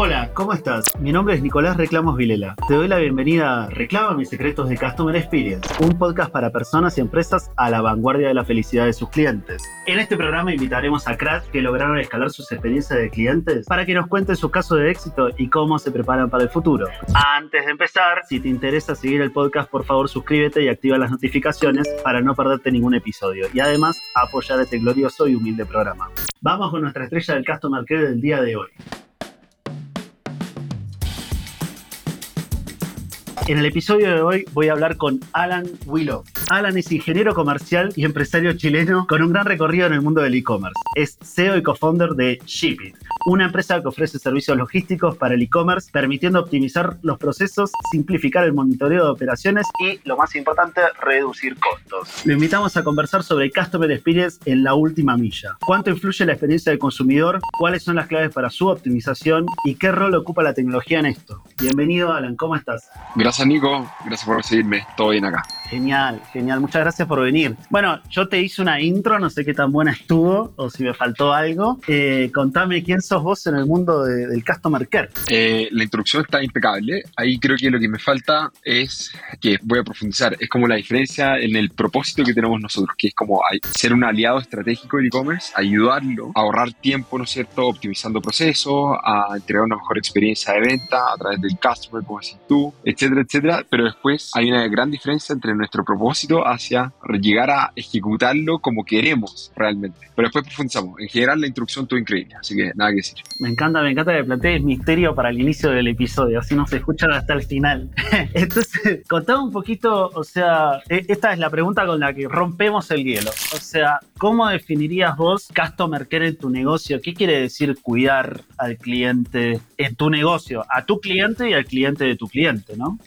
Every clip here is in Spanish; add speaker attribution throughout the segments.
Speaker 1: Hola, ¿cómo estás? Mi nombre es Nicolás Reclamos Vilela. Te doy la bienvenida a Reclama mis secretos de Customer Experience, un podcast para personas y empresas a la vanguardia de la felicidad de sus clientes. En este programa invitaremos a cracks que lograron escalar sus experiencias de clientes para que nos cuenten sus casos de éxito y cómo se preparan para el futuro. Antes de empezar, si te interesa seguir el podcast, por favor suscríbete y activa las notificaciones para no perderte ningún episodio y además apoyar este glorioso y humilde programa. Vamos con nuestra estrella del Customer Care del día de hoy. En el episodio de hoy voy a hablar con Alan Willow. Alan es ingeniero comercial y empresario chileno con un gran recorrido en el mundo del e-commerce. Es CEO y co-founder de Shipit, una empresa que ofrece servicios logísticos para el e-commerce, permitiendo optimizar los procesos, simplificar el monitoreo de operaciones y, lo más importante, reducir costos. Lo invitamos a conversar sobre Customer Experience en la última milla. ¿Cuánto influye la experiencia del consumidor? ¿Cuáles son las claves para su optimización? ¿Y qué rol ocupa la tecnología en esto? Bienvenido, Alan. ¿Cómo estás?
Speaker 2: Nico. Gracias por recibirme. Todo bien acá.
Speaker 1: Genial, genial. Muchas gracias por venir. Bueno, yo te hice una intro, no sé qué tan buena estuvo o si me faltó algo. Eh, contame quién sos vos en el mundo del Customer Care.
Speaker 2: Eh, la introducción está impecable. Ahí creo que lo que me falta es que voy a profundizar. Es como la diferencia en el propósito que tenemos nosotros, que es como ser un aliado estratégico del e-commerce, ayudarlo a ahorrar tiempo, ¿no es cierto? Optimizando procesos, a entregar una mejor experiencia de venta a través del customer, como decís tú, etcétera, etcétera. Pero después hay una gran diferencia entre nuestro propósito hacia llegar a ejecutarlo como queremos realmente. Pero después profundizamos. En general, la introducción estuvo increíble, así que nada que decir.
Speaker 1: Me encanta, me encanta que plantees misterio para el inicio del episodio, así nos escuchan hasta el final. Entonces, contame un poquito, o sea, e, esta es la pregunta con la que rompemos el hielo. O sea, ¿cómo definirías vos Customer Care en tu negocio? ¿Qué quiere decir cuidar al cliente en tu negocio? A tu cliente y al cliente de tu cliente, ¿no?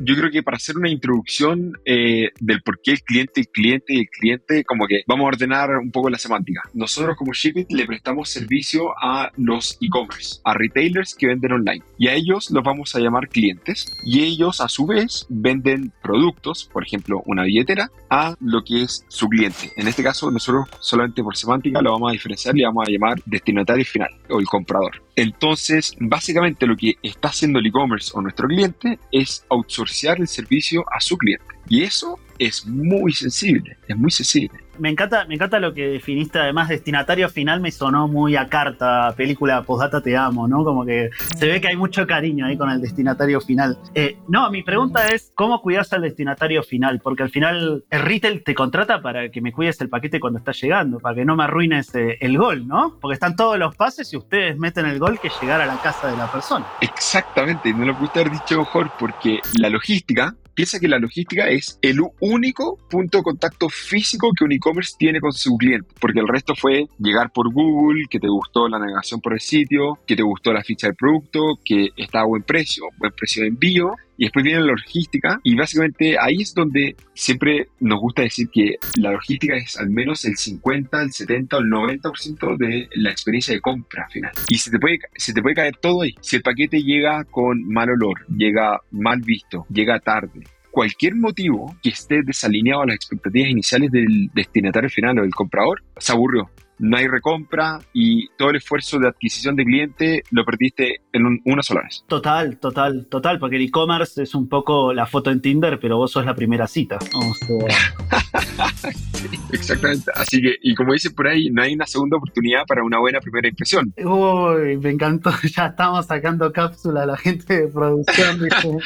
Speaker 2: Yo creo que para hacer una introducción eh, del por qué el cliente, el cliente y el cliente, como que vamos a ordenar un poco la semántica. Nosotros como Shipit le prestamos servicio a los e-commerce, a retailers que venden online. Y a ellos los vamos a llamar clientes. Y ellos a su vez venden productos, por ejemplo una billetera, a lo que es su cliente. En este caso nosotros solamente por semántica lo vamos a diferenciar y vamos a llamar destinatario final o el comprador. Entonces, básicamente lo que está haciendo el e-commerce o nuestro cliente es outsourcear el servicio a su cliente. Y eso es muy sensible, es muy sensible
Speaker 1: me encanta, me encanta lo que definiste. Además, destinatario final me sonó muy a carta, película Postdata Te Amo, ¿no? Como que se ve que hay mucho cariño ahí con el destinatario final. Eh, no, mi pregunta es: ¿cómo cuidas al destinatario final? Porque al final el retail te contrata para que me cuides el paquete cuando está llegando, para que no me arruines eh, el gol, ¿no? Porque están todos los pases y ustedes meten el gol que llegar a la casa de la persona.
Speaker 2: Exactamente, no lo pudiste haber dicho mejor, porque la logística piensa que la logística es el único punto de contacto físico que un e-commerce tiene con su cliente, porque el resto fue llegar por Google, que te gustó la navegación por el sitio, que te gustó la ficha del producto, que está a buen precio, buen precio de envío, y después viene la logística y básicamente ahí es donde siempre nos gusta decir que la logística es al menos el 50, el 70 o el 90% de la experiencia de compra final. Y se te, puede, se te puede caer todo ahí. Si el paquete llega con mal olor, llega mal visto, llega tarde, cualquier motivo que esté desalineado a las expectativas iniciales del destinatario final o del comprador, se aburrió no hay recompra y todo el esfuerzo de adquisición de cliente lo perdiste en una sola vez.
Speaker 1: Total, total, total, porque el e-commerce es un poco la foto en Tinder, pero vos sos la primera cita.
Speaker 2: exactamente. Así que, y como dice por ahí, no hay una segunda oportunidad para una buena primera impresión.
Speaker 1: Uy, me encantó. Ya estamos sacando cápsula a la gente de producción.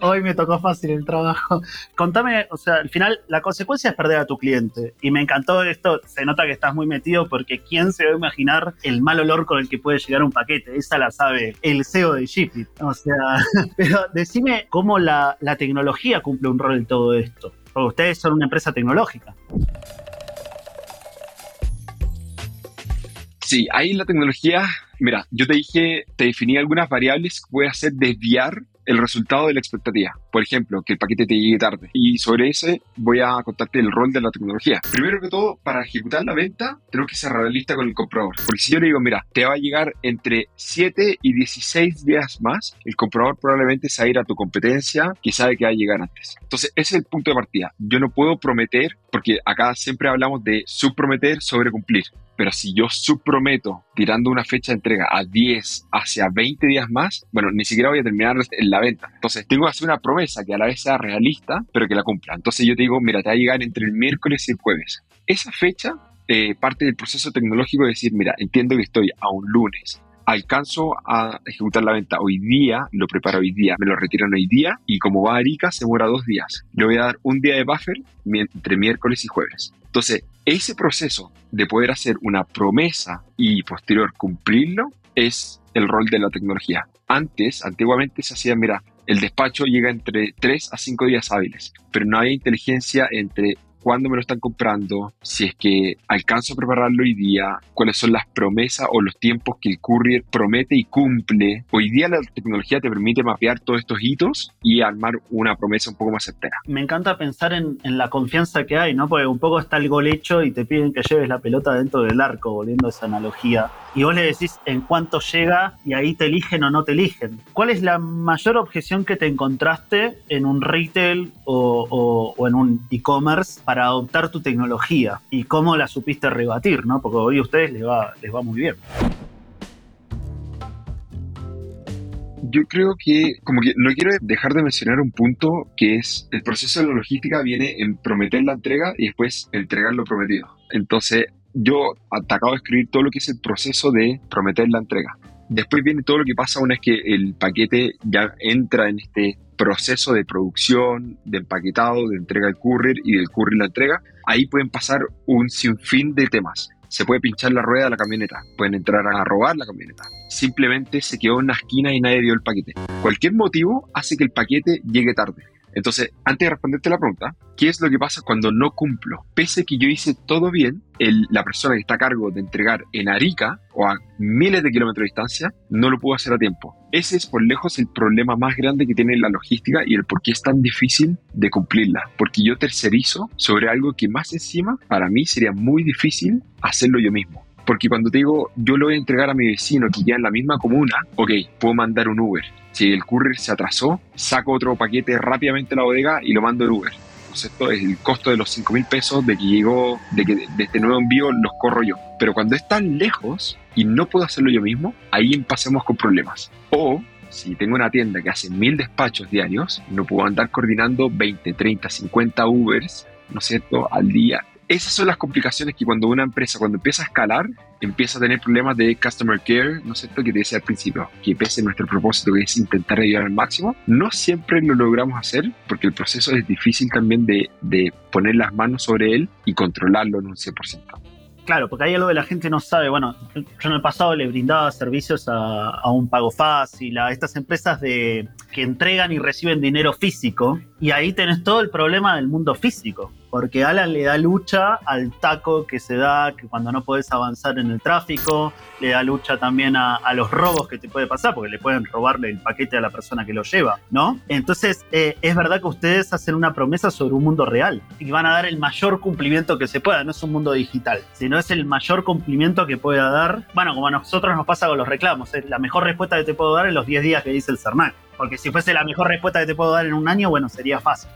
Speaker 1: Hoy me tocó fácil el trabajo. Contame, o sea, al final la consecuencia es perder a tu cliente. Y me encantó esto. Se nota que estás muy metido porque ¿quién se va a imaginar el mal olor con el que puede llegar un paquete? Esa la sabe el CEO de Shipit. O sea, pero decime cómo la, la tecnología cumple un rol en todo esto. Porque ustedes son una empresa tecnológica.
Speaker 2: Sí, ahí la tecnología, mira, yo te dije, te definí algunas variables que puede hacer desviar el resultado de la expectativa. Por ejemplo, que el paquete te llegue tarde. Y sobre ese voy a contarte el rol de la tecnología. Primero que todo, para ejecutar la venta, tengo que cerrar la lista con el comprador. Porque si yo le digo, mira, te va a llegar entre 7 y 16 días más, el comprador probablemente se va a ir a tu competencia que sabe que va a llegar antes. Entonces, ese es el punto de partida. Yo no puedo prometer, porque acá siempre hablamos de subprometer sobre cumplir. Pero si yo subprometo tirando una fecha de entrega a 10 hacia 20 días más, bueno, ni siquiera voy a terminar en la venta. Entonces, tengo que hacer una promesa que a la vez sea realista, pero que la cumpla. Entonces, yo te digo, mira, te va a llegar entre el miércoles y el jueves. Esa fecha eh, parte del proceso tecnológico de decir, mira, entiendo que estoy a un lunes, alcanzo a ejecutar la venta hoy día, lo preparo hoy día, me lo retiran hoy día y como va a Arica se demora dos días. Le voy a dar un día de buffer entre miércoles y jueves. Entonces, ese proceso de poder hacer una promesa y posterior cumplirlo es el rol de la tecnología. Antes, antiguamente se hacía, mira, el despacho llega entre 3 a 5 días hábiles, pero no hay inteligencia entre cuándo me lo están comprando, si es que alcanzo a prepararlo hoy día, cuáles son las promesas o los tiempos que el courier promete y cumple. Hoy día la tecnología te permite mapear todos estos hitos y armar una promesa un poco más certera.
Speaker 1: Me encanta pensar en, la confianza que hay, ¿no? Porque un poco está el gol hecho y te piden que lleves la pelota dentro del arco, volviendo a esa analogía. Y vos le decís en cuánto llega y ahí te eligen o no te eligen. ¿Cuál es la mayor objeción que te encontraste en un retail o, o en un e-commerce para adoptar tu tecnología y cómo la supiste rebatir, ¿no? Porque hoy a ustedes les va, les va muy bien.
Speaker 2: Yo creo que, como que no quiero dejar de mencionar un punto que es el proceso de la logística viene en prometer la entrega y después entregar lo prometido. Entonces, yo acabo de escribir todo lo que es el proceso de prometer la entrega. Después viene todo lo que pasa una vez que el paquete ya entra en este proceso de producción, de empaquetado, de entrega del courier y del courier la entrega, ahí pueden pasar un sinfín de temas. Se puede pinchar la rueda de la camioneta, pueden entrar a robar la camioneta. Simplemente se quedó en una esquina y nadie dio el paquete. Cualquier motivo hace que el paquete llegue tarde. Entonces, antes de responderte la pregunta, ¿qué es lo que pasa cuando no cumplo? Pese a que yo hice todo bien, la persona que está a cargo de entregar en Arica o a miles de kilómetros de distancia no lo pudo hacer a tiempo. Ese es por lejos el problema más grande que tiene la logística y el por qué es tan difícil de cumplirla. Porque yo tercerizo sobre algo que más encima para mí sería muy difícil hacerlo yo mismo. Porque cuando te digo, yo lo voy a entregar a mi vecino que ya en la misma comuna, ok, puedo mandar un Uber. Si el courier se atrasó, saco otro paquete rápidamente a la bodega y lo mando en Uber. Esto es el costo de los 5 mil pesos de que llegó, de que de este nuevo envío los corro yo. Pero cuando es tan lejos y no puedo hacerlo yo mismo, ahí empezamos con problemas. O si tengo una tienda que hace mil despachos diarios, no puedo andar coordinando 20, 30, 50 Ubers, ¿no es cierto?, al día esas son las complicaciones que cuando una empresa, cuando empieza a escalar, empieza a tener problemas de customer care, ¿no es cierto? Que te decía al principio, que pese a nuestro propósito que es intentar ayudar al máximo, no siempre lo logramos hacer porque el proceso es difícil también de, de poner las manos sobre él y controlarlo en un 100%.
Speaker 1: Claro, porque hay algo que la gente no sabe. Bueno, yo en el pasado le brindaba servicios a, a un pago fácil, a estas empresas de, que entregan y reciben dinero físico. Y ahí tenés todo el problema del mundo físico porque Alan le da lucha al taco que se da que cuando no puedes avanzar en el tráfico, le da lucha también a, los robos que te puede pasar, porque le pueden robarle el paquete a la persona que lo lleva, ¿no? Entonces, eh, es verdad que ustedes hacen una promesa sobre un mundo real y van a dar el mayor cumplimiento que se pueda, no es un mundo digital, sino es el mayor cumplimiento que pueda dar, bueno, como a nosotros nos pasa con los reclamos, es la mejor respuesta que te puedo dar en los 10 días que dice el CERNAC, porque si fuese la mejor respuesta que te puedo dar en un año, bueno, sería fácil.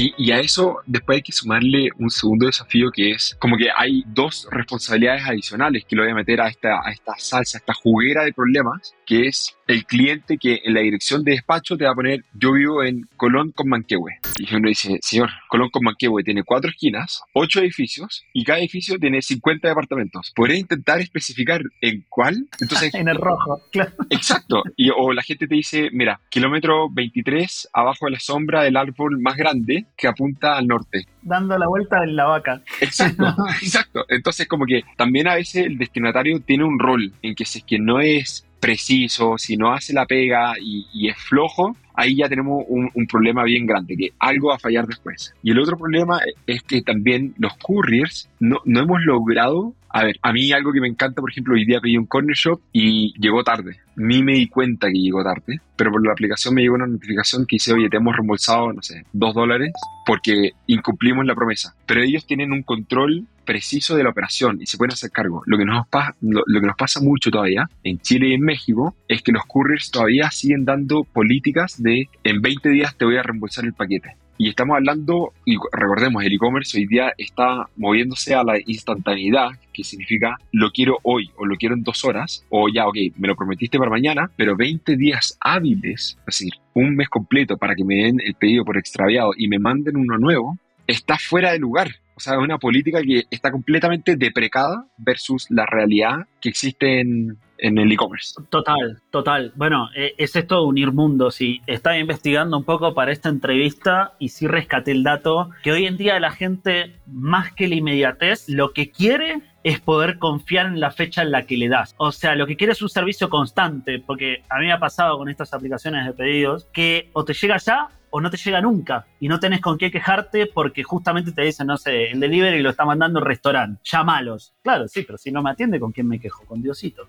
Speaker 2: Y, a eso después hay que sumarle un segundo desafío que es como que hay dos responsabilidades adicionales que lo voy a meter a esta, a esta salsa, a esta juguera de problemas, que es el cliente que en la dirección de despacho te va a poner, yo vivo en Colón con Manquehue. Y uno dice, señor, Colón con Manquehue tiene cuatro esquinas, ocho edificios y cada edificio tiene 50 departamentos. ¿Podría intentar especificar en cuál?
Speaker 1: Entonces, en el rojo, claro.
Speaker 2: Exacto. Y, o la gente te dice, mira, kilómetro 23 abajo de la sombra del árbol más grande que apunta al norte.
Speaker 1: Dando la vuelta en la vaca.
Speaker 2: Exacto, exacto. Entonces como que también a veces el destinatario tiene un rol en que si es que no es preciso, si no hace la pega y, es flojo, ahí ya tenemos un, problema bien grande, que algo va a fallar después. Y el otro problema es que también los couriers no, no hemos logrado A ver, a mí algo que me encanta, por ejemplo, hoy día pedí un corner shop y llegó tarde. Ni me di cuenta que llegó tarde, pero por la aplicación me llegó una notificación que dice, oye, te hemos reembolsado, no sé, dos dólares porque incumplimos la promesa. Pero ellos tienen un control preciso de la operación y se pueden hacer cargo. Lo que nos, lo, que nos pasa mucho todavía en Chile y en México es que los couriers todavía siguen dando políticas de en 20 días te voy a reembolsar el paquete. Y estamos hablando, y recordemos, el e-commerce hoy día está moviéndose a la instantaneidad, que significa lo quiero hoy o lo quiero en dos horas, o ya, ok, me lo prometiste para mañana, pero 20 días hábiles, es decir, un mes completo para que me den el pedido por extraviado y me manden uno nuevo, está fuera de lugar. O sea, es una política que está completamente deprecada versus la realidad que existe en, en el e-commerce.
Speaker 1: Total, total. Bueno, eh, es esto unir mundos y estaba investigando un poco para esta entrevista y sí rescaté el dato que hoy en día la gente, más que la inmediatez, lo que quiere es poder confiar en la fecha en la que le das. O sea, lo que quiere es un servicio constante, porque a mí me ha pasado con estas aplicaciones de pedidos que o te llega ya o no te llega nunca y no tenés con qué quejarte porque justamente te dicen, no sé, el delivery lo está mandando el restaurante, llámalos. Claro, sí, pero si no me atiende, ¿con quién me quejo? Con Diosito.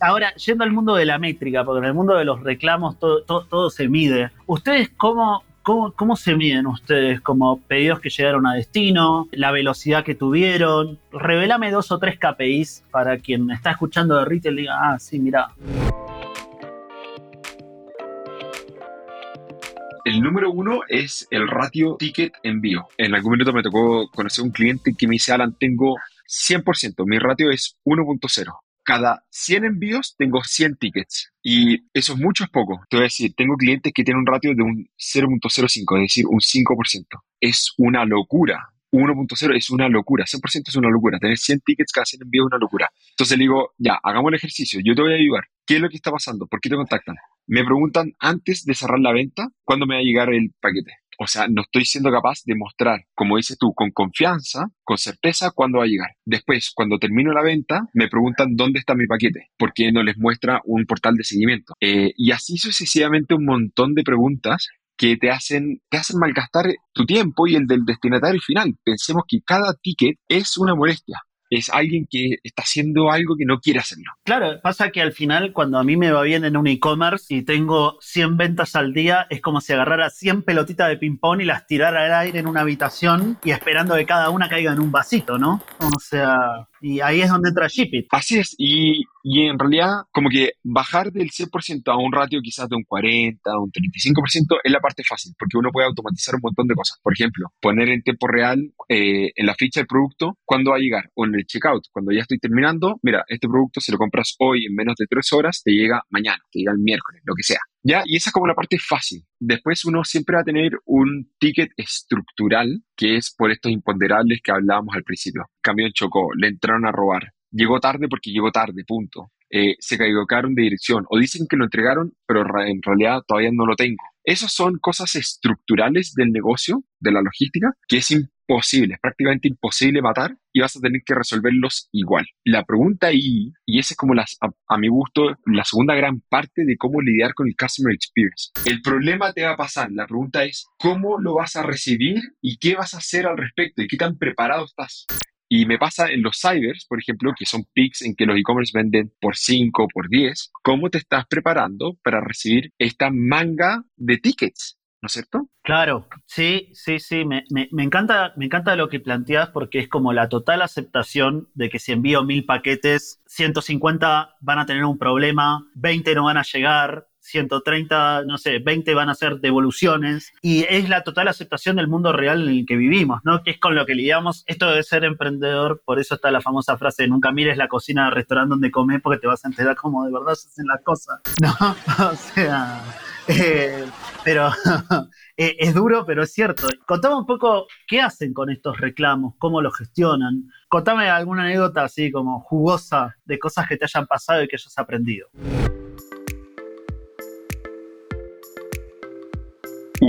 Speaker 1: Ahora, yendo al mundo de la métrica, porque en el mundo de los reclamos todo, todo, se mide. ¿Ustedes cómo, cómo, cómo se miden ustedes como pedidos que llegaron a destino, la velocidad que tuvieron? Revelame dos o tres KPIs para quien está escuchando de retail diga, ah, sí, mira.
Speaker 2: El número uno es el ratio ticket envío. En algún minuto me tocó conocer un cliente que me dice, Alan, tengo 100%, mi ratio es 1.0. Cada 100 envíos tengo 100 tickets. Y eso es mucho, es poco. Te voy a decir, tengo clientes que tienen un ratio de un 0.05, es decir, un 5%. Es una locura. 1.0 es una locura, 100% es una locura. Tener 100 tickets cada 100 envíos es una locura. Entonces le digo, ya, hagamos el ejercicio, yo te voy a ayudar. ¿Qué es lo que está pasando? ¿Por qué te contactan? Me preguntan antes de cerrar la venta cuándo me va a llegar el paquete. O sea, no estoy siendo capaz de mostrar, como dices tú, con confianza, con certeza, cuándo va a llegar. Después, cuando termino la venta, me preguntan dónde está mi paquete, porque no les muestra un portal de seguimiento. Eh, y así sucesivamente un montón de preguntas que te hacen, te hacen malgastar tu tiempo y el del destinatario final. Pensemos que cada ticket es una molestia es alguien que está haciendo algo que no quiere hacerlo.
Speaker 1: Claro, pasa que al final cuando a mí me va bien en un e-commerce y tengo 100 ventas al día, es como si agarrara 100 pelotitas de ping-pong y las tirara al aire en una habitación y esperando que cada una caiga en un vasito, ¿no? O sea, y ahí es donde entra Shipit.
Speaker 2: Así es, y, y, en realidad como que bajar del 100% a un ratio quizás de un 40, un 35% es la parte fácil, porque uno puede automatizar un montón de cosas. Por ejemplo, poner en tiempo real eh, en la ficha del producto cuándo va a llegar, o en el checkout, cuando ya estoy terminando, mira, este producto si lo compras hoy en menos de 3 horas, te llega mañana, te llega el miércoles, lo que sea. ¿Ya? Y esa es como la parte fácil. Después uno siempre va a tener un ticket estructural, que es por estos imponderables que hablábamos al principio. Camión chocó, le entraron a robar, llegó tarde porque llegó tarde, punto. Eh, se equivocaron de dirección o dicen que lo entregaron, pero en realidad todavía no lo tengo. Esas son cosas estructurales del negocio, de la logística, que es es prácticamente imposible matar y vas a tener que resolverlos igual. La pregunta ahí, y esa es como las, a, mi gusto la segunda gran parte de cómo lidiar con el customer experience. El problema te va a pasar, la pregunta es cómo lo vas a recibir y qué vas a hacer al respecto y qué tan preparado estás. Y me pasa en los cybers, por ejemplo, que son pics en que los e-commerce venden por 5, por 10. ¿Cómo te estás preparando para recibir esta manga de tickets? ¿No es cierto?
Speaker 1: Claro, sí, sí, sí. Me, me, encanta, me encanta lo que planteas porque es como la total aceptación de que si envío mil paquetes, 150 van a tener un problema, 20 no van a llegar, 130, no sé, 20 van a ser devoluciones y es la total aceptación del mundo real en el que vivimos, ¿no? Que es con lo que lidiamos. Esto de ser emprendedor, por eso está la famosa frase, nunca mires la cocina del restaurante donde comes porque te vas a enterar cómo de verdad se hacen las cosas, ¿no? O sea, eh, pero eh, es duro, pero es cierto. Contame un poco qué hacen con estos reclamos, cómo los gestionan. Contame alguna anécdota así como jugosa de cosas que te hayan pasado y que hayas aprendido.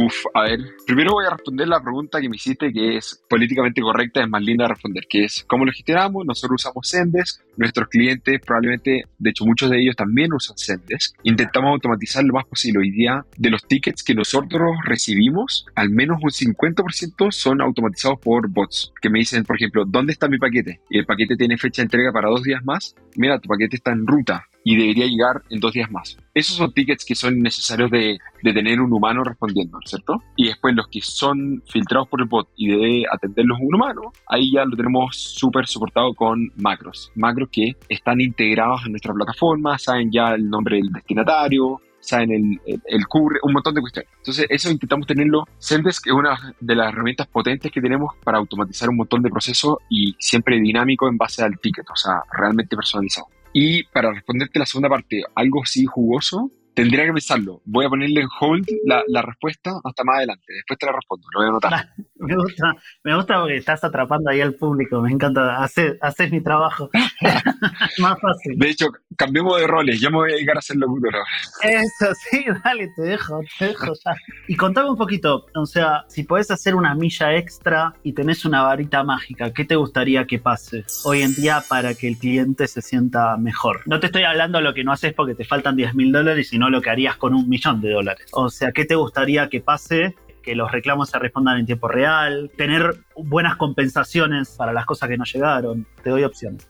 Speaker 2: Uf, a ver, primero voy a responder la pregunta que me hiciste, que es políticamente correcta, es más linda de responder, que es cómo lo gestionamos. Nosotros usamos Zendesk, nuestros clientes probablemente, de hecho muchos de ellos también usan Zendesk. Intentamos automatizar lo más posible. Hoy día, de los tickets que nosotros recibimos, al menos un 50% son automatizados por bots, que me dicen, por ejemplo, ¿dónde está mi paquete? Y el paquete tiene fecha de entrega para dos días más. Mira, tu paquete está en ruta y debería llegar en dos días más. Esos son tickets que son necesarios de, de tener un humano respondiendo, ¿cierto? Y después los que son filtrados por el bot y debe atenderlos un humano, ahí ya lo tenemos súper soportado con macros. Macros que están integrados en nuestra plataforma, saben ya el nombre del destinatario, saben el, el, el un montón de cuestiones. Entonces, eso intentamos tenerlo. Zendesk es una de las herramientas potentes que tenemos para automatizar un montón de procesos y siempre dinámico en base al ticket, o sea, realmente personalizado. Y para responderte la segunda parte, algo sí jugoso, Tendría que pensarlo. Voy a ponerle en hold la, la, respuesta hasta más adelante. Después te la respondo. Lo voy a anotar.
Speaker 1: Me gusta, me gusta porque estás atrapando ahí al público. Me encanta. Haces, haces mi trabajo. más fácil.
Speaker 2: De hecho, cambiemos de roles. Yo me voy a dedicar a ser locutor.
Speaker 1: Eso, sí, dale, te dejo, te dejo ya. Y contame un poquito. O sea, si podés hacer una milla extra y tenés una varita mágica, ¿qué te gustaría que pase hoy en día para que el cliente se sienta mejor? No te estoy hablando de lo que no haces porque te faltan 10 mil dólares, sino lo que harías con un millón de dólares. O sea, ¿qué te gustaría que pase? Que los reclamos se respondan en tiempo real, tener buenas compensaciones para las cosas que no llegaron. Te doy opciones.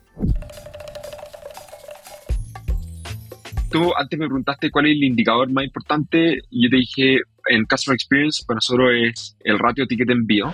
Speaker 2: Tú antes me preguntaste cuál es el indicador más importante yo te dije en Customer Experience para nosotros es el ratio ticket envío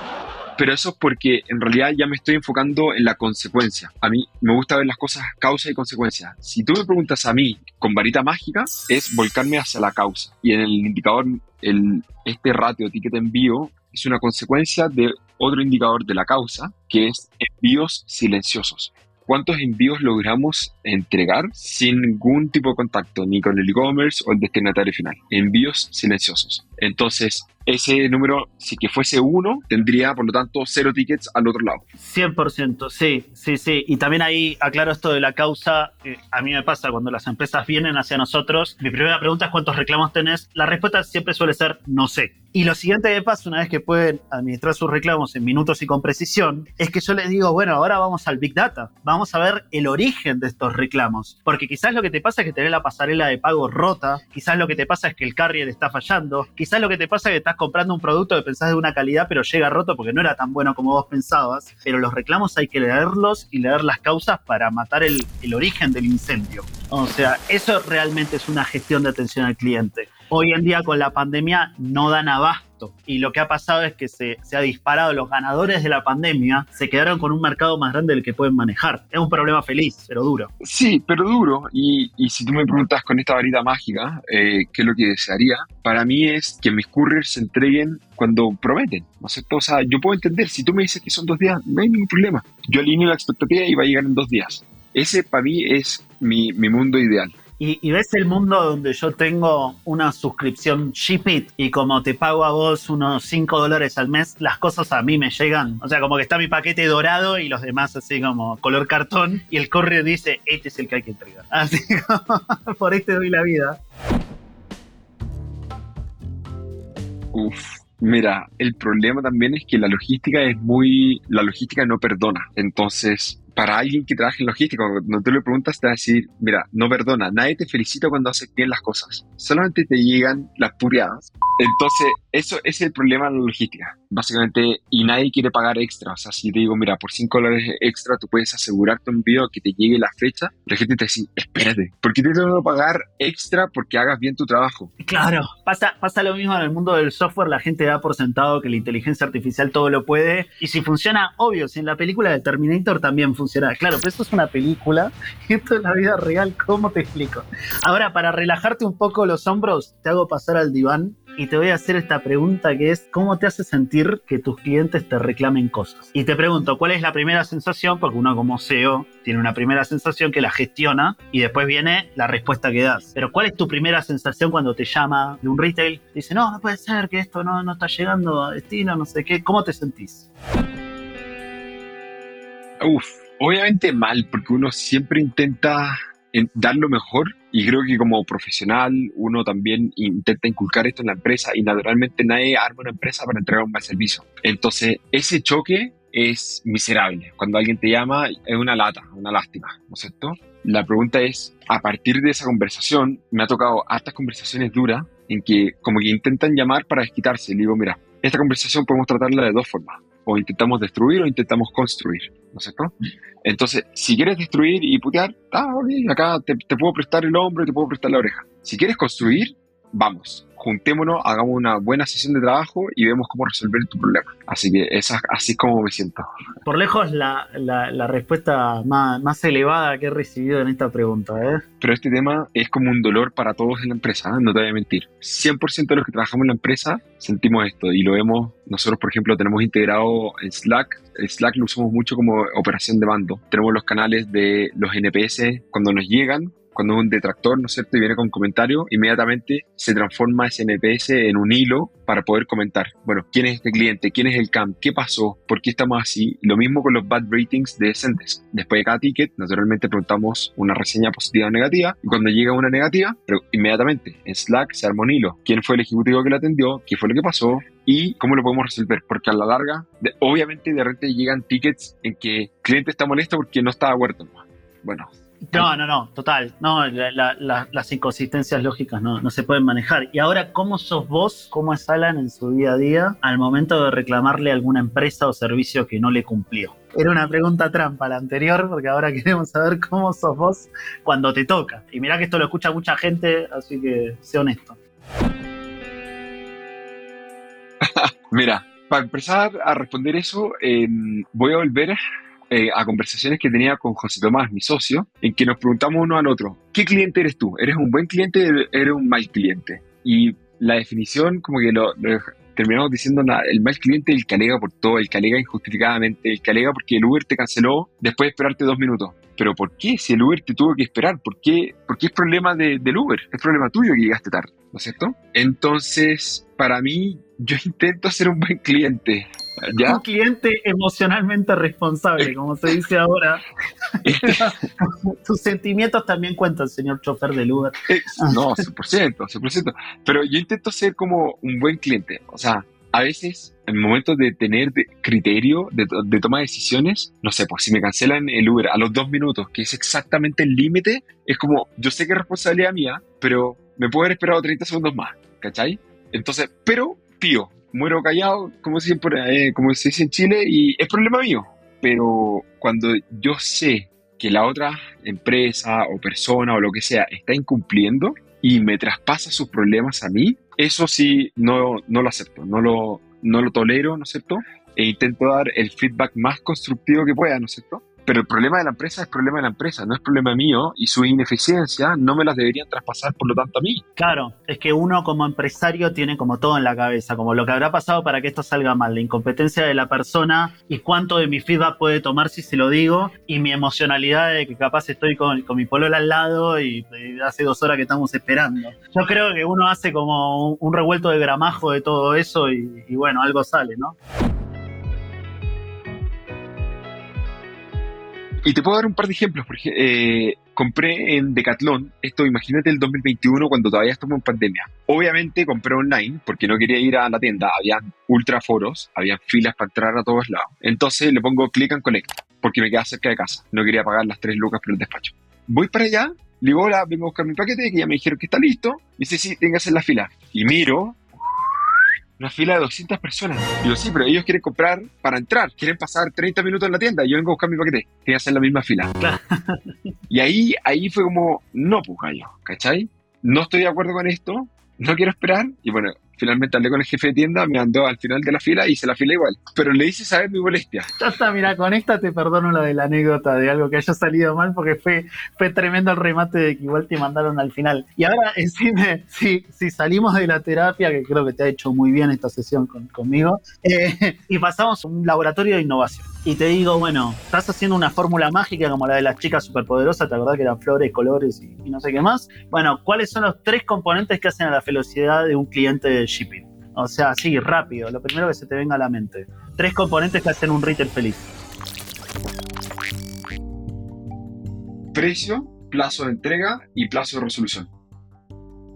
Speaker 2: pero eso es porque en realidad ya me estoy enfocando en la consecuencia. A mí me gusta ver las cosas causa y consecuencia. Si tú me preguntas a mí con varita mágica, es volcarme hacia la causa. Y en el indicador, el, este ratio ticket envío es una consecuencia de otro indicador de la causa, que es envíos silenciosos. ¿Cuántos envíos logramos entregar sin ningún tipo de contacto, ni con el e-commerce o el destinatario final? Envíos silenciosos. Entonces, ese número, si que fuese uno, tendría por lo tanto cero tickets al otro lado.
Speaker 1: 100%, sí, sí, sí. Y también ahí aclaro esto de la causa. A mí me pasa cuando las empresas vienen hacia nosotros. Mi primera pregunta es cuántos reclamos tenés. La respuesta siempre suele ser no sé. Y lo siguiente que pasa, una vez que pueden administrar sus reclamos en minutos y con precisión, es que yo les digo, bueno, ahora vamos al Big Data. Vamos a ver el origen de estos reclamos. Porque quizás lo que te pasa es que tenés la pasarela de pago rota. Quizás lo que te pasa es que el carrier está fallando. Quizás lo que te pasa es que estás comprando un producto que pensás de una calidad, pero llega roto porque no era tan bueno como vos pensabas. Pero los reclamos hay que leerlos y leer las causas para matar el, el origen del incendio. O sea, eso realmente es una gestión de atención al cliente hoy en día con la pandemia no dan abasto. Y lo que ha pasado es que se, se, ha disparado. Los ganadores de la pandemia se quedaron con un mercado más grande del que pueden manejar. Es un problema feliz, pero duro.
Speaker 2: Sí, pero duro. Y, y si tú me preguntas con esta varita mágica, eh, ¿qué es lo que desearía? Para mí es que mis couriers se entreguen cuando prometen. ¿no es cierto? O sea, yo puedo entender, si tú me dices que son dos días, no hay ningún problema. Yo alineo la expectativa y va a llegar en dos días. Ese para mí es mi, mi mundo ideal.
Speaker 1: Y, y, ves el mundo donde yo tengo una suscripción Shipit y como te pago a vos unos 5 dólares al mes, las cosas a mí me llegan. O sea, como que está mi paquete dorado y los demás así como color cartón y el correo dice, este es el que hay que entregar. Así como, por este doy la vida.
Speaker 2: Uf. Mira, el problema también es que la logística es muy... La logística no perdona. Entonces, para alguien que trabaja en logística, cuando tú le preguntas, te va a decir, mira, no perdona, nadie te felicita cuando haces bien las cosas, solamente te llegan las pureadas. Entonces, eso es el problema de la logística, básicamente, y nadie quiere pagar extra. O sea, si te digo, mira, por 5 dólares extra tú puedes asegurar tu envío que te llegue la fecha, la gente te dice, espérate, ¿por qué te tengo que pagar extra porque hagas bien tu trabajo?
Speaker 1: Claro, pasa, pasa lo mismo en el mundo del software, la gente da por sentado que la inteligencia artificial todo lo puede, y si funciona, obvio, si en la película de Terminator también funciona, claro, pero esto es una película, esto es la vida real, ¿cómo te explico? Ahora, para relajarte un poco los hombros, te hago pasar al diván y te voy a hacer esta pregunta que es, ¿cómo te hace sentir que tus clientes te reclamen cosas? Y te pregunto, ¿cuál es la primera sensación? Porque uno como CEO tiene una primera sensación que la gestiona y después viene la respuesta que das. Pero ¿cuál es tu primera sensación cuando te llama de un retail? Dice, no, no puede ser que esto no, no está llegando a destino, no sé qué. ¿Cómo te sentís?
Speaker 2: Uf, obviamente mal, porque uno siempre intenta en dar lo mejor y creo que como profesional uno también intenta inculcar esto en la empresa y naturalmente nadie arma una empresa para entregar un mal servicio. Entonces, ese choque es miserable. Cuando alguien te llama es una lata, una lástima, ¿no es cierto? La pregunta es, a partir de esa conversación, me ha tocado hartas conversaciones duras en que como que intentan llamar para desquitarse. Le digo, mira, esta conversación podemos tratarla de dos formas. O intentamos destruir o intentamos construir, ¿no es cierto? Entonces, si quieres destruir y putear, ah, ok, acá te, te puedo prestar el hombro y te puedo prestar la oreja. Si quieres construir, vamos, juntémonos, hagamos una buena sesión de trabajo y vemos cómo resolver tu problema. Así que esa, así es como me siento.
Speaker 1: Por lejos la, la, respuesta más, más, elevada que he recibido en esta pregunta. ¿eh?
Speaker 2: Pero este tema es como un dolor para todos en la empresa, ¿eh? no te voy a mentir. 100% de los que trabajamos en la empresa sentimos esto y lo vemos, nosotros por ejemplo tenemos integrado en Slack, el Slack lo usamos mucho como operación de mando. Tenemos los canales de los NPS cuando nos llegan, cuando un detractor, ¿no es cierto? Y viene con comentario, inmediatamente se transforma ese NPS en un hilo para poder comentar. Bueno, ¿quién es este cliente? ¿Quién es el CAM? ¿Qué pasó? ¿Por qué estamos así? Lo mismo con los bad ratings de Sendesk. Después de cada ticket, naturalmente preguntamos una reseña positiva o negativa. Y cuando llega una negativa, pero inmediatamente en Slack se arma un hilo. ¿Quién fue el ejecutivo que lo atendió? ¿Qué fue lo que pasó? y cómo lo podemos resolver, porque a la larga, obviamente de repente llegan tickets en que el cliente está molesto porque no está de acuerdo. Bueno,
Speaker 1: no, no, no, total. No, las inconsistencias lógicas no, se pueden manejar. Y ahora, ¿cómo sos vos, cómo es Alan en su día a día al momento de reclamarle alguna empresa o servicio que no le cumplió? Era una pregunta trampa la anterior, porque ahora queremos saber cómo sos vos cuando te toca. Y mirá que esto lo escucha mucha gente, así que sé honesto.
Speaker 2: Mira, para empezar a responder eso, eh, voy a volver eh, a conversaciones que tenía con José Tomás, mi socio, en que nos preguntamos uno al otro, ¿qué cliente eres tú? ¿Eres un buen cliente o eres un mal cliente? Y la definición como que terminamos diciendo el mal cliente el que alega por todo, el que alega injustificadamente, el que alega porque el Uber te canceló después de esperarte dos minutos. Pero ¿por qué? Si el Uber te tuvo que esperar, ¿por qué? Porque es problema de, del Uber, es problema tuyo que llegaste tarde, ¿no es cierto? Entonces, para mí, yo intento ser un buen cliente.
Speaker 1: Un cliente emocionalmente responsable, como se dice ahora. Tus sentimientos también cuentan, señor chofer del Uber.
Speaker 2: Eh, no, 100%, 100%. Pero yo intento ser como un buen cliente. O sea, a veces, en momentos de tener criterio, de, de toma de decisiones, no sé, pues si me cancelan el Uber a los dos minutos, que es exactamente el límite, es como, yo sé que es responsabilidad mía, pero me puedo haber esperado 30 segundos más, ¿cachai? Entonces, pero pío, muero callado, como siempre, eh, como se dice en Chile, y es problema mío. Pero cuando yo sé que la otra empresa o persona o lo que sea está incumpliendo y me traspasa sus problemas a mí, eso sí no, no lo acepto, no lo, no lo tolero, ¿no es cierto? E intento dar el feedback más constructivo que pueda, ¿no es cierto? Pero el problema de la empresa es problema de la empresa, no es problema mío y su ineficiencia no me las deberían traspasar por lo tanto a mí.
Speaker 1: Claro, es que uno como empresario tiene como todo en la cabeza, como lo que habrá pasado para que esto salga mal, la incompetencia de la persona y cuánto de mi feedback puede tomar si se lo digo y mi emocionalidad de que capaz estoy con, con mi polola al lado y, hace dos horas que estamos esperando. Yo creo que uno hace como un, revuelto de gramajo de todo eso y bueno, algo sale, ¿no?
Speaker 2: Y te puedo dar un par de ejemplos, porque eh, compré en Decathlon, esto imagínate el 2021 cuando todavía estamos en pandemia. Obviamente compré online porque no quería ir a la tienda, habían ultra foros, había filas para entrar a todos lados. Entonces le pongo click and collect porque me queda cerca de casa, no quería pagar las tres lucas por el despacho. Voy para allá, le digo, hola, vengo a buscar mi paquete, que ya me dijeron que está listo. Dice, sí, tengas en la fila. Y miro, una fila de 200 personas. Digo, sí, pero ellos quieren comprar para entrar, quieren pasar 30 minutos en la tienda, yo vengo a buscar mi paquete, que hacer la misma fila. Y ahí, ahí fue como, no, pues gallo, ¿cachai? No estoy de acuerdo con esto, no quiero esperar, y bueno, Finalmente hablé con el jefe de tienda, me andó al final de la fila y hice la fila igual. Pero le hice saber mi molestia.
Speaker 1: Ya está, mira, con esta te perdono la de la anécdota de algo que haya salido mal porque fue, fue tremendo el remate de que igual te mandaron al final. Y ahora, encima, si, si salimos de la terapia, que creo que te ha hecho muy bien esta sesión conmigo, eh, y pasamos a un laboratorio de innovación. Y te digo, bueno, estás haciendo una fórmula mágica como la de las chicas superpoderosas, ¿te acordás que eran flores, colores y, y no sé qué más? Bueno, ¿cuáles son los tres componentes que hacen a la velocidad de un cliente shipping. O sea, sí, rápido, lo primero que se te venga a la mente. Tres componentes que hacen un retail feliz.
Speaker 2: Precio, plazo de entrega y plazo de resolución.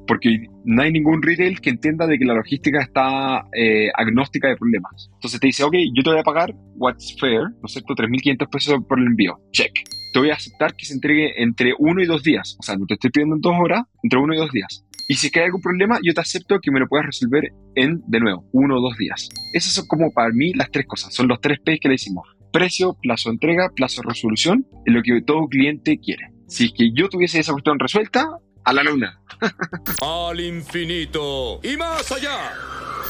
Speaker 2: Porque no hay ningún retail que entienda de que la logística está eh, agnóstica de problemas. Entonces te dice, ok, yo te voy a pagar what's fair, ¿no es cierto? 3.500 pesos por el envío. Check. Te voy a aceptar que se entregue entre uno y dos días. O sea, no te estoy pidiendo en dos horas, entre uno y dos días. Y si hay algún problema, yo te acepto que me lo puedas resolver en, de nuevo, uno o dos días. Esas son como para mí las tres cosas. Son los tres P que le decimos. Precio, plazo de entrega, plazo de resolución, es lo que todo cliente quiere. Si es que yo tuviese esa cuestión resuelta, a la luna.
Speaker 3: Al infinito y más allá.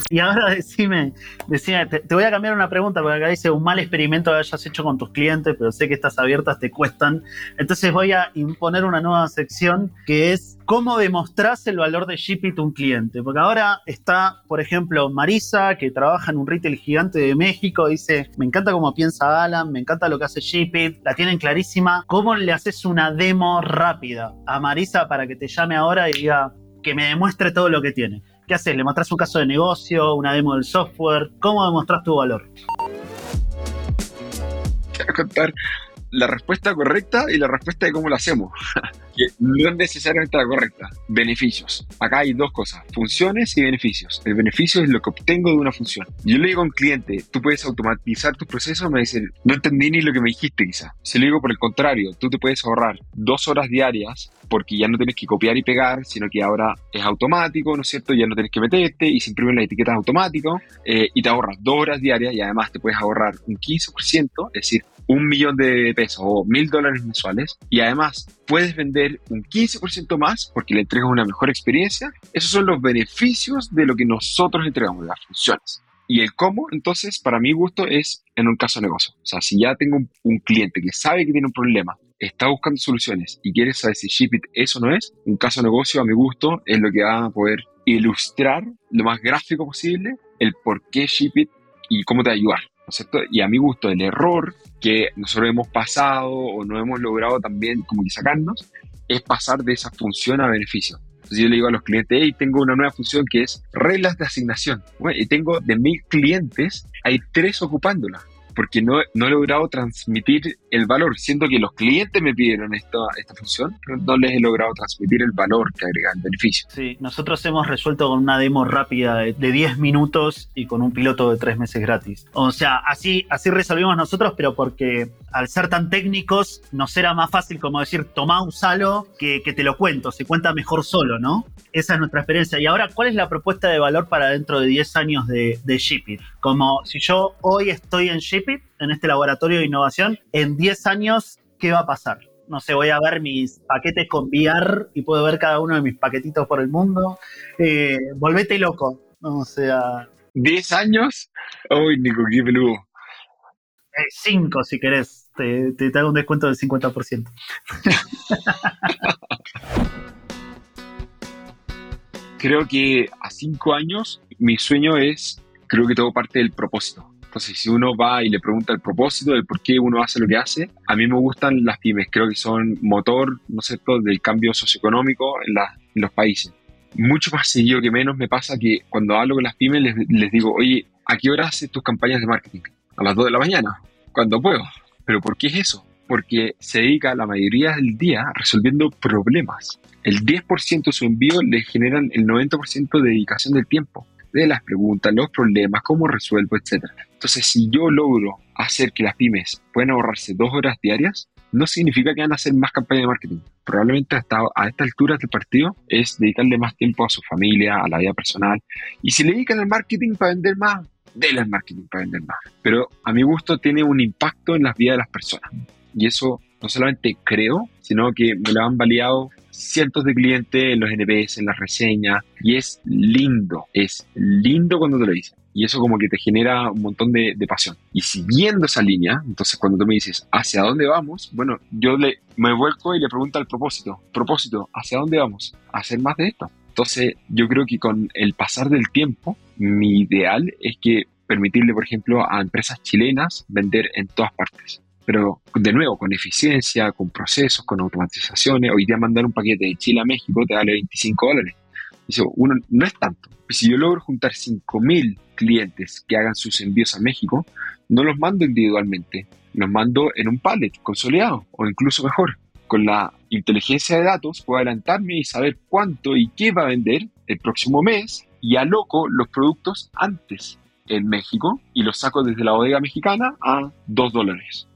Speaker 1: Y ahora decime, decime te, voy a cambiar una pregunta porque acá dice un mal experimento que hayas hecho con tus clientes, pero sé que estas abiertas te cuestan. Entonces voy a imponer una nueva sección que es cómo demostrás el valor de Shipit a un cliente. Porque ahora está, por ejemplo, Marisa, que trabaja en un retail gigante de México, dice, me encanta cómo piensa Alan, me encanta lo que hace Shipit, la tienen clarísima. ¿Cómo le haces una demo rápida a Marisa para que te llame ahora diga que me demuestre todo lo que tiene? ¿Qué haces? ¿Le mostrás un caso de negocio, una demo del software? ¿Cómo demostrás tu valor?
Speaker 2: Quiero contar la respuesta correcta y la respuesta de cómo lo hacemos. que no es necesariamente la correcta. Beneficios. Acá hay dos cosas, funciones y beneficios. El beneficio es lo que obtengo de una función. Yo le digo a un cliente, tú puedes automatizar tus procesos, me dicen, no entendí ni lo que me dijiste quizá. Si le digo por el contrario, tú te puedes ahorrar dos horas diarias porque ya no tienes que copiar y pegar, sino que ahora es automático, ¿no es cierto? Ya no tienes que meterte y se imprimen las etiquetas automático eh, y te ahorras dos horas diarias y además te puedes ahorrar un 15%, es decir, un millón de pesos o mil dólares mensuales y además puedes vender un 15% más porque le entregas una mejor experiencia. Esos son los beneficios de lo que nosotros entregamos, las funciones. Y el cómo, entonces, para mi gusto es en un caso de negocio. O sea, si ya tengo un, cliente que sabe que tiene un problema, está buscando soluciones y quiere saber si Shipit eso no es, un caso de negocio a mi gusto es lo que va a poder ilustrar lo más gráfico posible el por qué Shipit y cómo te va a ayudar. Y a mi gusto, el error que nosotros hemos pasado o no hemos logrado también como que sacarnos es pasar de esa función a beneficio. Entonces yo le digo a los clientes, hey, tengo una nueva función que es reglas de asignación. y tengo de mil clientes, hay tres ocupándola porque no, no he logrado transmitir el valor, siendo que los clientes me pidieron esta, esta función, pero no les he logrado transmitir el valor que agrega el beneficio.
Speaker 1: Sí, nosotros hemos resuelto con una demo rápida de, 10 minutos y con un piloto de 3 meses gratis. O sea, así, así resolvimos nosotros, pero porque al ser tan técnicos nos era más fácil como decir, toma, usalo, que, que te lo cuento, se cuenta mejor solo, ¿no? Esa es nuestra experiencia. Y ahora, ¿cuál es la propuesta de valor para dentro de 10 años de, de Shipit? Como si yo hoy estoy en Shipit, en este laboratorio de innovación, en 10 años, ¿qué va a pasar? No sé, voy a ver mis paquetes con VR y puedo ver cada uno de mis paquetitos por el mundo. Eh, volvete loco. O sea.
Speaker 2: ¿10 años? Uy, Nico, qué peludo.
Speaker 1: 5 eh, si querés. Te, te, te hago un descuento del 50%.
Speaker 2: creo que a cinco años mi sueño es, creo que todo parte del propósito. Entonces, si uno va y le pregunta el propósito del por qué uno hace lo que hace, a mí me gustan las pymes, creo que son motor, ¿no sé, del cambio socioeconómico en, los países. Mucho más seguido que menos me pasa que cuando hablo con las pymes les, les digo, oye, ¿a qué hora haces tus campañas de marketing? A las 2 de la mañana, cuando puedo. ¿Pero por qué es eso? Porque se dedica la mayoría del día resolviendo problemas el 10% de su envío le generan el 90% de dedicación del tiempo, de las preguntas, los problemas, cómo resuelvo, etc. Entonces, si yo logro hacer que las pymes puedan ahorrarse dos horas diarias, no significa que van a hacer más campaña de marketing. Probablemente hasta a esta altura del partido es dedicarle más tiempo a su familia, a la vida personal. Y si le dedican al marketing para vender más, denle al marketing para vender más. Pero a mi gusto tiene un impacto en las vidas de las personas. Y eso no solamente creo, sino que me lo han validado cientos de clientes en los NPS, en las reseñas, y es lindo, es lindo cuando te lo dicen. Y eso como que te genera un montón de, pasión. Y siguiendo esa línea, entonces cuando tú me dices, ¿hacia dónde vamos? Bueno, yo le, me vuelco y le pregunto al propósito, propósito, ¿hacia dónde vamos? ¿A hacer más de esto? Entonces yo creo que con el pasar del tiempo, mi ideal es que permitirle, por ejemplo, a empresas chilenas vender en todas partes pero de nuevo, con eficiencia, con procesos, con automatizaciones. Hoy día mandar un paquete de Chile a México te vale 25 dólares. Dice, uno, no es tanto. Si yo logro juntar 5.000 clientes que hagan sus envíos a México, no los mando individualmente, los mando en un pallet consolidado o incluso mejor, con la inteligencia de datos puedo adelantarme y saber cuánto y qué va a vender el próximo mes y aloco los productos antes en México y los saco desde la bodega mexicana a 2 dólares.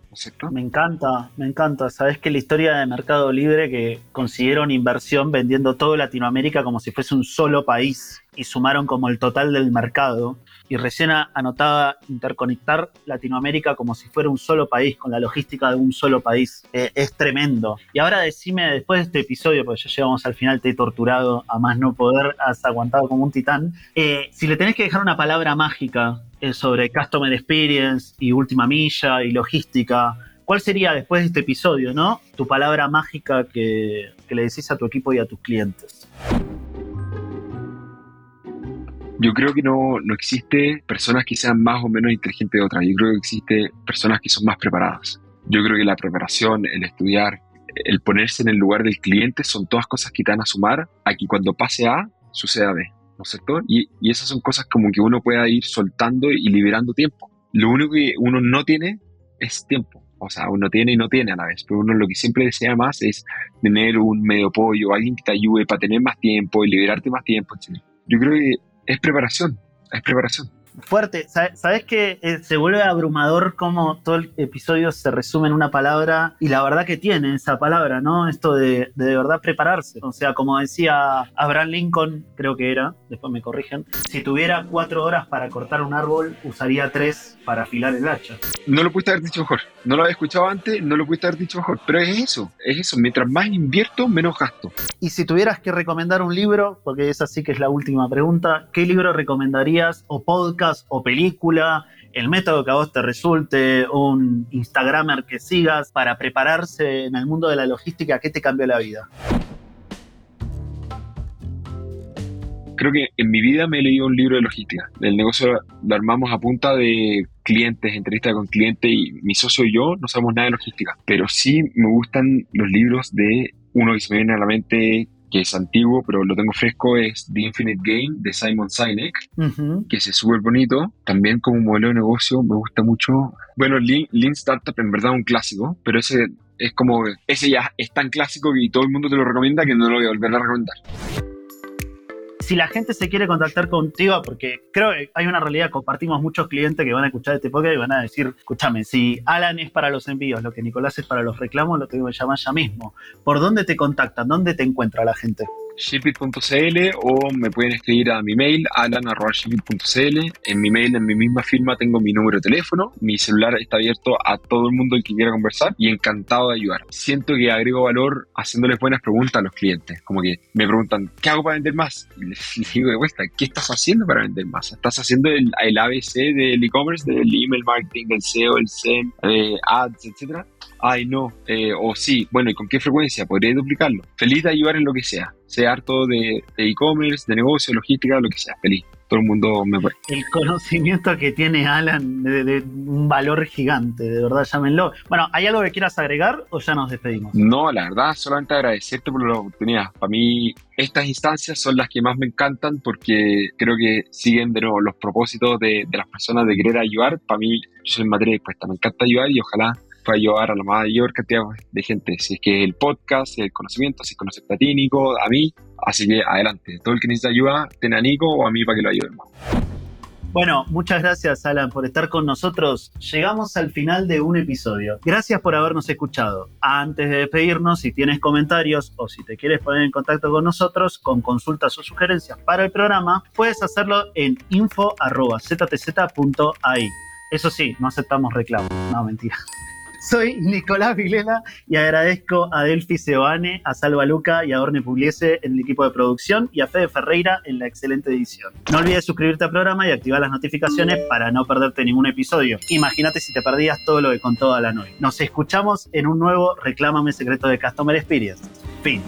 Speaker 1: Me encanta, me encanta. Sabes que la historia de Mercado Libre que consiguieron inversión vendiendo todo Latinoamérica como si fuese un solo país y sumaron como el total del mercado y recién anotaba interconectar Latinoamérica como si fuera un solo país, con la logística de un solo país. Eh, es tremendo. Y ahora decime, después de este episodio, porque ya llegamos al final, te he torturado a más no poder, has aguantado como un titán, eh, si le tenés que dejar una palabra mágica eh, sobre Customer Experience y última milla y logística, ¿cuál sería después de este episodio, no? Tu palabra mágica que, que le decís a tu equipo y a tus clientes.
Speaker 2: Yo creo que no, no existe personas que sean más o menos inteligentes de otras. Yo creo que existe personas que son más preparadas. Yo creo que la preparación, el estudiar, el ponerse en el lugar del cliente son todas cosas que te van a sumar a que cuando pase A, suceda B. ¿No es cierto? Y, y esas son cosas como que uno pueda ir soltando y liberando tiempo. Lo único que uno no tiene es tiempo. O sea, uno tiene y no tiene a la vez, pero uno lo que siempre desea más es tener un medio apoyo, alguien que te ayude para tener más tiempo y liberarte más tiempo. Yo creo que es preparación, es preparación.
Speaker 1: Fuerte, ¿sabes que eh, se vuelve abrumador cómo todo el episodio se resume en una palabra y la verdad que tiene esa palabra, ¿no? Esto de de, verdad prepararse. O sea, como decía Abraham Lincoln, creo que era, después me corrigen, si tuviera cuatro horas para cortar un árbol, usaría tres para afilar el hacha.
Speaker 2: No lo pudiste haber dicho mejor. No lo había escuchado antes, no lo pudiste haber dicho mejor. Pero es eso, es eso. Mientras más invierto, menos gasto.
Speaker 1: Y si tuvieras que recomendar un libro, porque esa sí que es la última pregunta, ¿qué libro recomendarías o podcast o película? el método que a vos te resulte, un Instagramer que sigas para prepararse en el mundo de la logística, ¿qué te cambió la vida?
Speaker 2: creo que en mi vida me he leído un libro de logística. El negocio lo armamos a punta de clientes, entrevistas con clientes y mi socio y yo no sabemos nada de logística. Pero sí me gustan los libros de uno que se me viene a la mente que es antiguo, pero lo tengo fresco, es The Infinite Game de Simon Sinek, que es súper bonito. También como modelo de negocio me gusta mucho. Bueno, Lean, Lean Startup en verdad es un clásico, pero ese es como, ese ya es tan clásico que todo el mundo te lo recomienda que no lo voy a volver a recomendar
Speaker 1: si la gente se quiere contactar contigo, porque creo que hay una realidad, compartimos muchos clientes que van a escuchar este podcast y van a decir, escúchame, si Alan es para los envíos, lo que Nicolás es para los reclamos, lo que llamar ya mismo. ¿Por dónde te contactan? ¿Dónde te encuentra la gente?
Speaker 2: shipit.cl o me pueden escribir a mi mail, alan.shipit.cl. En mi mail, en mi misma firma, tengo mi número de teléfono. Mi celular está abierto a todo el mundo que quiera conversar y encantado de ayudar. Siento que agrego valor haciéndoles buenas preguntas a los clientes. Como que me preguntan, ¿qué hago para vender más? Y les digo de vuelta, ¿qué estás haciendo para vender más? ¿Estás haciendo el, el ABC del e-commerce, del email marketing, del SEO, el SEM, eh, ads, etcétera? Ay, no. Eh, o sí, bueno, ¿y con qué frecuencia? Podría duplicarlo. Feliz de ayudar en lo que sea sea harto de e-commerce, de, negocio, logística, lo que sea, feliz. Todo el mundo me puede.
Speaker 1: El conocimiento que tiene Alan de, un valor gigante, de verdad, llámenlo. Bueno, ¿hay algo que quieras agregar o ya nos despedimos?
Speaker 2: No, la verdad, solamente agradecerte por la oportunidad. Para mí, estas instancias son las que más me encantan porque creo que siguen de nuevo los propósitos de, de las personas de querer ayudar. Para mí, yo soy en materia dispuesta, me encanta ayudar y ojalá para ayudar a la mayor cantidad de gente. Si es que el podcast, el conocimiento, si es conocimiento técnico, a mí. Así que adelante. Todo el que necesita ayuda, ten a Nico o a mí para que lo ayudemos.
Speaker 1: Bueno, muchas gracias Alan por estar con nosotros. Llegamos al final de un episodio. Gracias por habernos escuchado. Antes de despedirnos, si tienes comentarios o si te quieres poner en contacto con nosotros con consultas o sugerencias para el programa, puedes hacerlo en info.ztz.ai. Eso sí, no aceptamos reclamos. No, mentira. Soy Nicolás Vilela y agradezco a Delphi Sebane, a Salva Luca y a Orne Pugliese en el equipo de producción y a Fede Ferreira en la excelente edición. No olvides suscribirte al programa y activar las notificaciones para no perderte ningún episodio. Imagínate si te perdías todo lo que contó la hoy. Nos escuchamos en un nuevo Reclámame Secreto de Customer Experience. Fin.